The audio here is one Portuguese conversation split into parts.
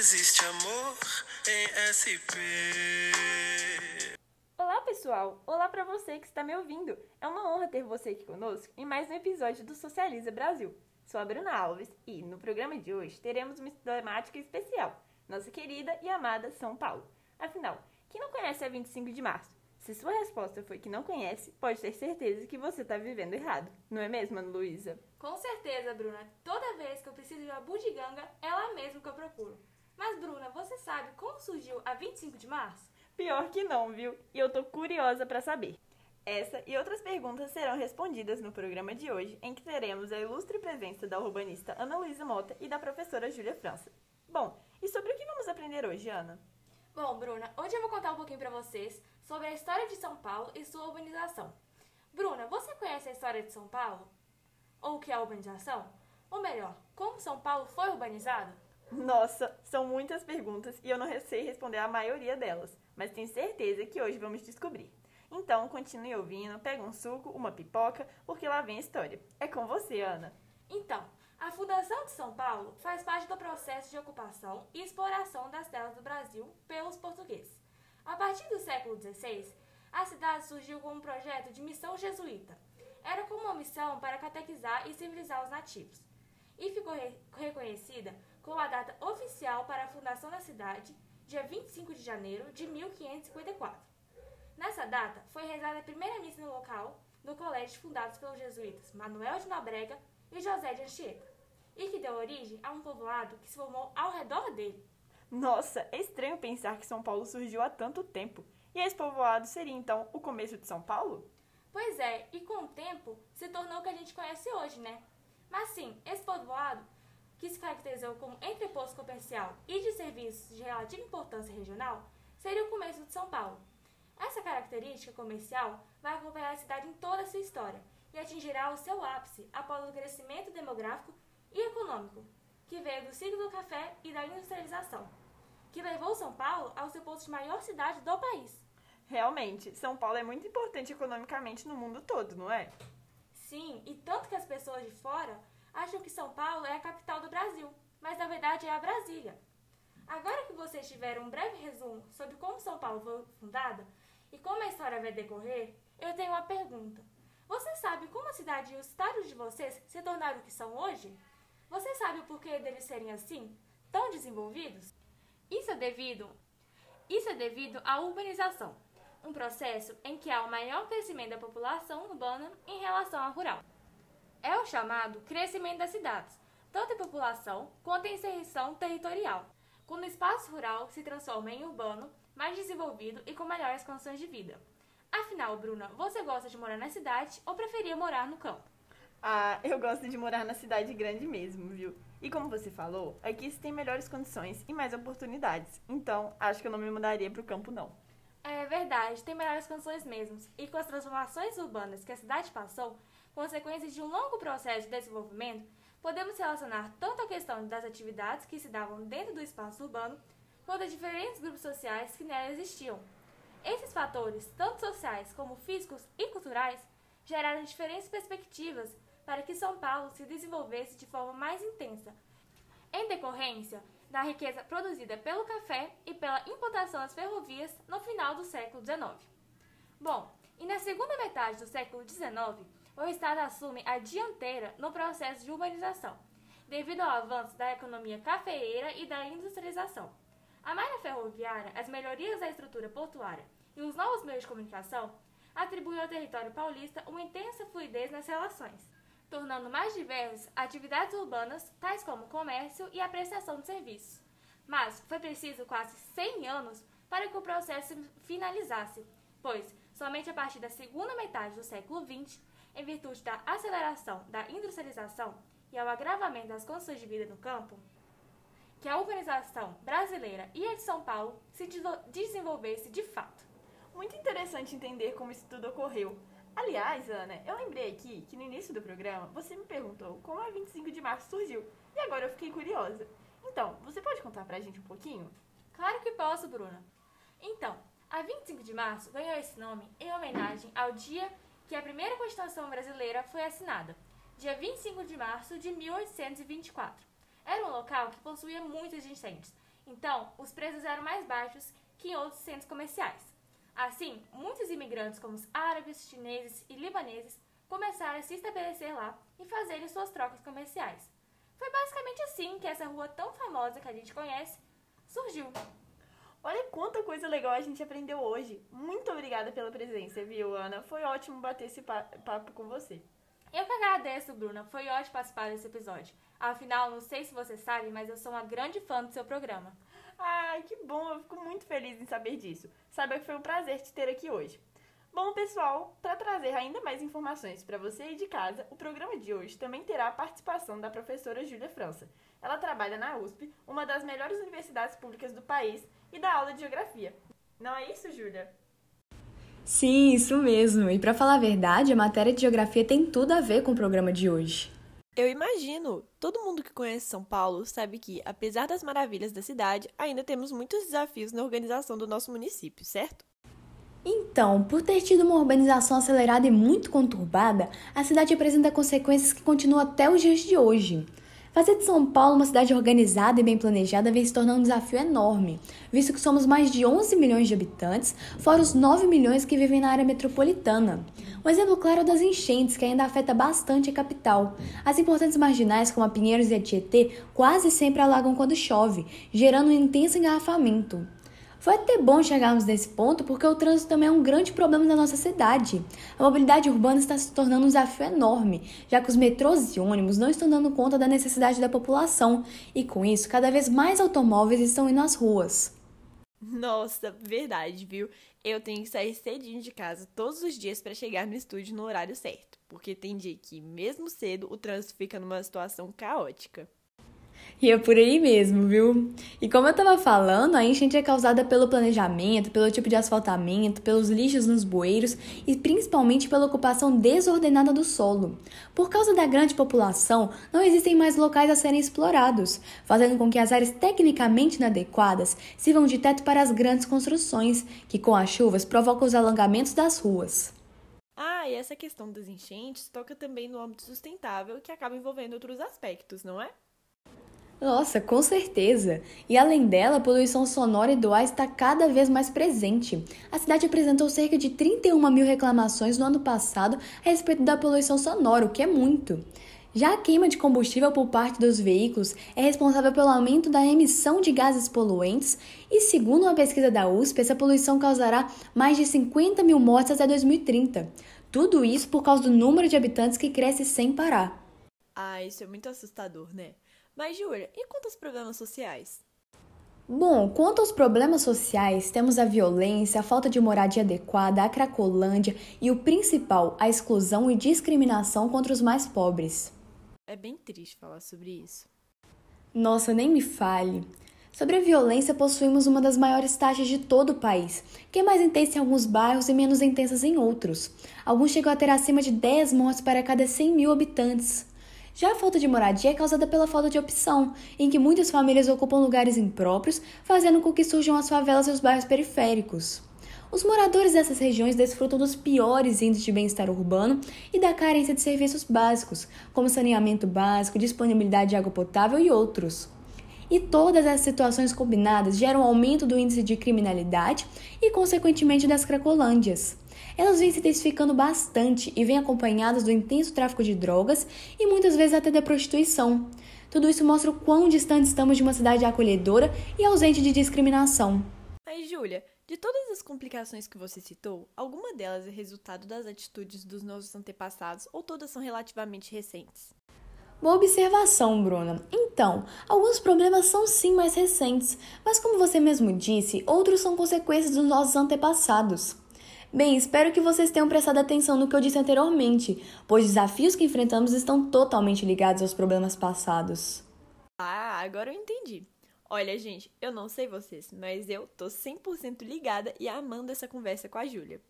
existe amor em SP. Olá, pessoal! Olá para você que está me ouvindo. É uma honra ter você aqui conosco em mais um episódio do Socializa Brasil. Sou a Bruna Alves e no programa de hoje teremos uma temática especial, nossa querida e amada São Paulo. Afinal, quem não conhece a 25 de março? Se sua resposta foi que não conhece, pode ter certeza que você está vivendo errado. Não é mesmo, Ana Luísa? Com certeza, Bruna. Toda vez que eu preciso de uma bugiganga, é ela mesmo que eu procuro. Mas, Bruna, você sabe como surgiu a 25 de março? Pior que não, viu? E eu tô curiosa para saber. Essa e outras perguntas serão respondidas no programa de hoje, em que teremos a ilustre presença da urbanista Ana Luísa Mota e da professora Júlia França. Bom, e sobre o que vamos aprender hoje, Ana? Bom, Bruna, hoje eu vou contar um pouquinho para vocês sobre a história de São Paulo e sua urbanização. Bruna, você conhece a história de São Paulo? Ou o que é a urbanização? Ou melhor, como São Paulo foi urbanizado? Nossa, são muitas perguntas e eu não sei responder a maioria delas, mas tenho certeza que hoje vamos descobrir. Então, continue ouvindo, pega um suco, uma pipoca, porque lá vem a história. É com você, Ana. Então, a fundação de São Paulo faz parte do processo de ocupação e exploração das terras do Brasil pelos portugueses. A partir do século XVI, a cidade surgiu como um projeto de missão jesuíta. Era como uma missão para catequizar e civilizar os nativos. E ficou re reconhecida com a data oficial para a fundação da cidade, dia 25 de janeiro de 1554. Nessa data, foi rezada a primeira missa no local, no colégio fundados pelos jesuítas Manuel de Nobrega e José de Anchieta, e que deu origem a um povoado que se formou ao redor dele. Nossa, é estranho pensar que São Paulo surgiu há tanto tempo. E esse povoado seria então o começo de São Paulo? Pois é, e com o tempo se tornou o que a gente conhece hoje, né? Mas sim, esse povoado, que se caracterizou como entreposto comercial e de serviços de relativa importância regional, seria o começo de São Paulo. Essa característica comercial vai acompanhar a cidade em toda a sua história e atingirá o seu ápice após o crescimento demográfico e econômico, que veio do ciclo do café e da industrialização que levou São Paulo ao seu posto de maior cidade do país. Realmente, São Paulo é muito importante economicamente no mundo todo, não é? Sim, e tanto que as pessoas de fora acham que São Paulo é a capital do Brasil, mas na verdade é a Brasília. Agora que vocês tiveram um breve resumo sobre como São Paulo foi fundada e como a história vai decorrer, eu tenho uma pergunta. Você sabe como a cidade e os estados de vocês se tornaram o que são hoje? Você sabe o porquê deles serem assim, tão desenvolvidos? Isso é devido, isso é devido à urbanização, um processo em que há o maior crescimento da população urbana em relação à rural. É o chamado crescimento das cidades, tanto em população quanto em inserção territorial, quando o espaço rural se transforma em urbano, mais desenvolvido e com melhores condições de vida. Afinal, Bruna, você gosta de morar na cidade ou preferia morar no campo? Ah, eu gosto de morar na cidade grande mesmo, viu? E como você falou, aqui se tem melhores condições e mais oportunidades. Então, acho que eu não me mudaria para o campo, não. É verdade, tem melhores condições mesmo. E com as transformações urbanas que a cidade passou, consequências de um longo processo de desenvolvimento, podemos relacionar tanto a questão das atividades que se davam dentro do espaço urbano, quanto a diferentes grupos sociais que nela existiam. Esses fatores, tanto sociais como físicos e culturais, geraram diferentes perspectivas para que São Paulo se desenvolvesse de forma mais intensa, em decorrência da riqueza produzida pelo café e pela implantação das ferrovias no final do século XIX. Bom, e na segunda metade do século XIX, o Estado assume a dianteira no processo de urbanização, devido ao avanço da economia cafeeira e da industrialização. A malha ferroviária, as melhorias da estrutura portuária e os novos meios de comunicação atribuem ao território paulista uma intensa fluidez nas relações tornando mais diversas atividades urbanas, tais como comércio e a prestação de serviços. Mas foi preciso quase 100 anos para que o processo finalizasse, pois somente a partir da segunda metade do século XX, em virtude da aceleração da industrialização e ao agravamento das condições de vida no campo, que a urbanização brasileira e a de São Paulo se desenvolvesse de fato. Muito interessante entender como isso tudo ocorreu, Aliás, Ana, eu lembrei aqui que no início do programa você me perguntou como a 25 de março surgiu. E agora eu fiquei curiosa. Então, você pode contar pra gente um pouquinho? Claro que posso, Bruna. Então, a 25 de março ganhou esse nome em homenagem ao dia que a primeira Constituição brasileira foi assinada, dia 25 de março de 1824. Era um local que possuía muitos incêndios, Então, os preços eram mais baixos que em outros centros comerciais. Assim, muitos imigrantes, como os árabes, chineses e libaneses, começaram a se estabelecer lá e fazerem suas trocas comerciais. Foi basicamente assim que essa rua tão famosa que a gente conhece surgiu. Olha quanta coisa legal a gente aprendeu hoje. Muito obrigada pela presença, viu, Ana? Foi ótimo bater esse papo com você. Eu que agradeço, Bruna. Foi ótimo participar desse episódio. Afinal, não sei se você sabe, mas eu sou uma grande fã do seu programa. Ai, que bom. Eu fico muito feliz em saber disso. Saiba que foi um prazer te ter aqui hoje. Bom, pessoal, para trazer ainda mais informações para você aí de casa, o programa de hoje também terá a participação da professora Júlia França. Ela trabalha na USP, uma das melhores universidades públicas do país, e dá aula de geografia. Não é isso, Júlia? Sim, isso mesmo. E para falar a verdade, a matéria de geografia tem tudo a ver com o programa de hoje. Eu imagino. Todo mundo que conhece São Paulo sabe que, apesar das maravilhas da cidade, ainda temos muitos desafios na organização do nosso município, certo? Então, por ter tido uma urbanização acelerada e muito conturbada, a cidade apresenta consequências que continuam até os dias de hoje. Fazer de São Paulo uma cidade organizada e bem planejada vem se tornando um desafio enorme, visto que somos mais de 11 milhões de habitantes, fora os 9 milhões que vivem na área metropolitana. Um exemplo claro é das enchentes, que ainda afeta bastante a capital. As importantes marginais, como a Pinheiros e a Tietê, quase sempre alagam quando chove, gerando um intenso engarrafamento. Foi até bom chegarmos nesse ponto porque o trânsito também é um grande problema na nossa cidade. A mobilidade urbana está se tornando um desafio enorme, já que os metrôs e ônibus não estão dando conta da necessidade da população e, com isso, cada vez mais automóveis estão indo às ruas. Nossa, verdade, viu? Eu tenho que sair cedinho de casa todos os dias para chegar no estúdio no horário certo, porque tem dia que, mesmo cedo, o trânsito fica numa situação caótica. E é por aí mesmo, viu? E como eu tava falando, a enchente é causada pelo planejamento, pelo tipo de asfaltamento, pelos lixos nos bueiros e principalmente pela ocupação desordenada do solo. Por causa da grande população, não existem mais locais a serem explorados, fazendo com que as áreas tecnicamente inadequadas sirvam de teto para as grandes construções, que com as chuvas provocam os alongamentos das ruas. Ah, e essa questão das enchentes toca também no âmbito sustentável, que acaba envolvendo outros aspectos, não é? Nossa, com certeza! E além dela, a poluição sonora e do ar está cada vez mais presente. A cidade apresentou cerca de 31 mil reclamações no ano passado a respeito da poluição sonora, o que é muito. Já a queima de combustível por parte dos veículos é responsável pelo aumento da emissão de gases poluentes e, segundo uma pesquisa da USP, essa poluição causará mais de 50 mil mortes até 2030. Tudo isso por causa do número de habitantes que cresce sem parar. Ah, isso é muito assustador, né? Mas, Júlia, e quanto aos problemas sociais? Bom, quanto aos problemas sociais, temos a violência, a falta de moradia adequada, a cracolândia e o principal, a exclusão e discriminação contra os mais pobres. É bem triste falar sobre isso. Nossa, nem me fale. Sobre a violência, possuímos uma das maiores taxas de todo o país, que é mais intensa em alguns bairros e menos intensas em outros. Alguns chegam a ter acima de 10 mortes para cada 100 mil habitantes. Já a falta de moradia é causada pela falta de opção, em que muitas famílias ocupam lugares impróprios, fazendo com que surjam as favelas e os bairros periféricos. Os moradores dessas regiões desfrutam dos piores índices de bem-estar urbano e da carência de serviços básicos, como saneamento básico, disponibilidade de água potável e outros. E todas essas situações combinadas geram aumento do índice de criminalidade e, consequentemente, das cracolândias elas vêm se intensificando bastante e vêm acompanhadas do intenso tráfico de drogas e muitas vezes até da prostituição. Tudo isso mostra o quão distante estamos de uma cidade acolhedora e ausente de discriminação. Mas, Júlia, de todas as complicações que você citou, alguma delas é resultado das atitudes dos nossos antepassados ou todas são relativamente recentes? Boa observação, Bruna. Então, alguns problemas são sim mais recentes, mas como você mesmo disse, outros são consequências dos nossos antepassados. Bem, espero que vocês tenham prestado atenção no que eu disse anteriormente, pois os desafios que enfrentamos estão totalmente ligados aos problemas passados. Ah, agora eu entendi. Olha, gente, eu não sei vocês, mas eu tô 100% ligada e amando essa conversa com a Júlia.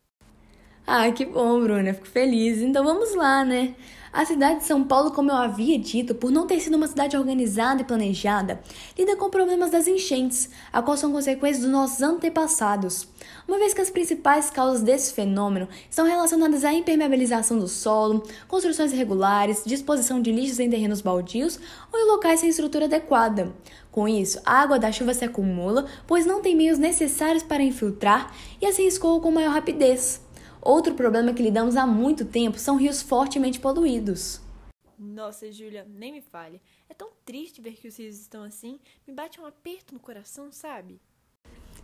Ah, que bom, Bruna, fico feliz. Então vamos lá, né? A cidade de São Paulo, como eu havia dito, por não ter sido uma cidade organizada e planejada, lida com problemas das enchentes, a qual são consequências dos nossos antepassados. Uma vez que as principais causas desse fenômeno são relacionadas à impermeabilização do solo, construções irregulares, disposição de lixos em terrenos baldios ou em locais sem estrutura adequada. Com isso, a água da chuva se acumula, pois não tem meios necessários para infiltrar e assim escoa com maior rapidez. Outro problema que lidamos há muito tempo são rios fortemente poluídos. Nossa, Júlia, nem me fale. É tão triste ver que os rios estão assim. Me bate um aperto no coração, sabe?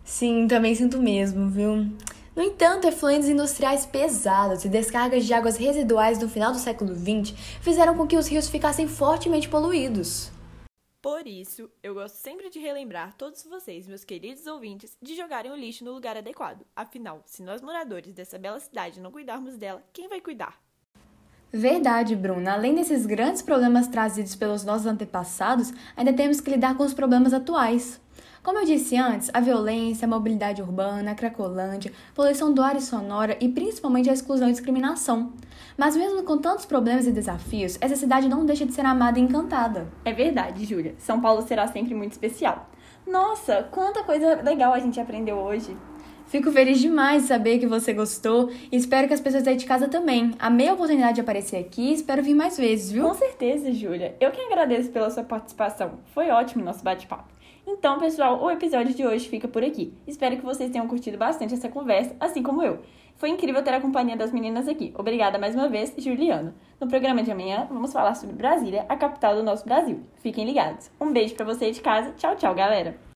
Sim, também sinto mesmo, viu? No entanto, efluentes industriais pesados e descargas de águas residuais no final do século XX fizeram com que os rios ficassem fortemente poluídos. Por isso, eu gosto sempre de relembrar todos vocês, meus queridos ouvintes, de jogarem o lixo no lugar adequado. Afinal, se nós moradores dessa bela cidade não cuidarmos dela, quem vai cuidar? Verdade, Bruna. Além desses grandes problemas trazidos pelos nossos antepassados, ainda temos que lidar com os problemas atuais. Como eu disse antes, a violência, a mobilidade urbana, a cracolândia, poluição do ar e sonora e principalmente a exclusão e discriminação. Mas mesmo com tantos problemas e desafios, essa cidade não deixa de ser amada e encantada. É verdade, Júlia. São Paulo será sempre muito especial. Nossa, quanta coisa legal a gente aprendeu hoje. Fico feliz demais de saber que você gostou e espero que as pessoas aí de casa também. Amei a oportunidade de aparecer aqui e espero vir mais vezes, viu? Com certeza, Júlia. Eu que agradeço pela sua participação. Foi ótimo o nosso bate-papo. Então, pessoal, o episódio de hoje fica por aqui. Espero que vocês tenham curtido bastante essa conversa, assim como eu. Foi incrível ter a companhia das meninas aqui. Obrigada mais uma vez, Juliano. No programa de amanhã, vamos falar sobre Brasília, a capital do nosso Brasil. Fiquem ligados. Um beijo para você de casa. Tchau, tchau, galera.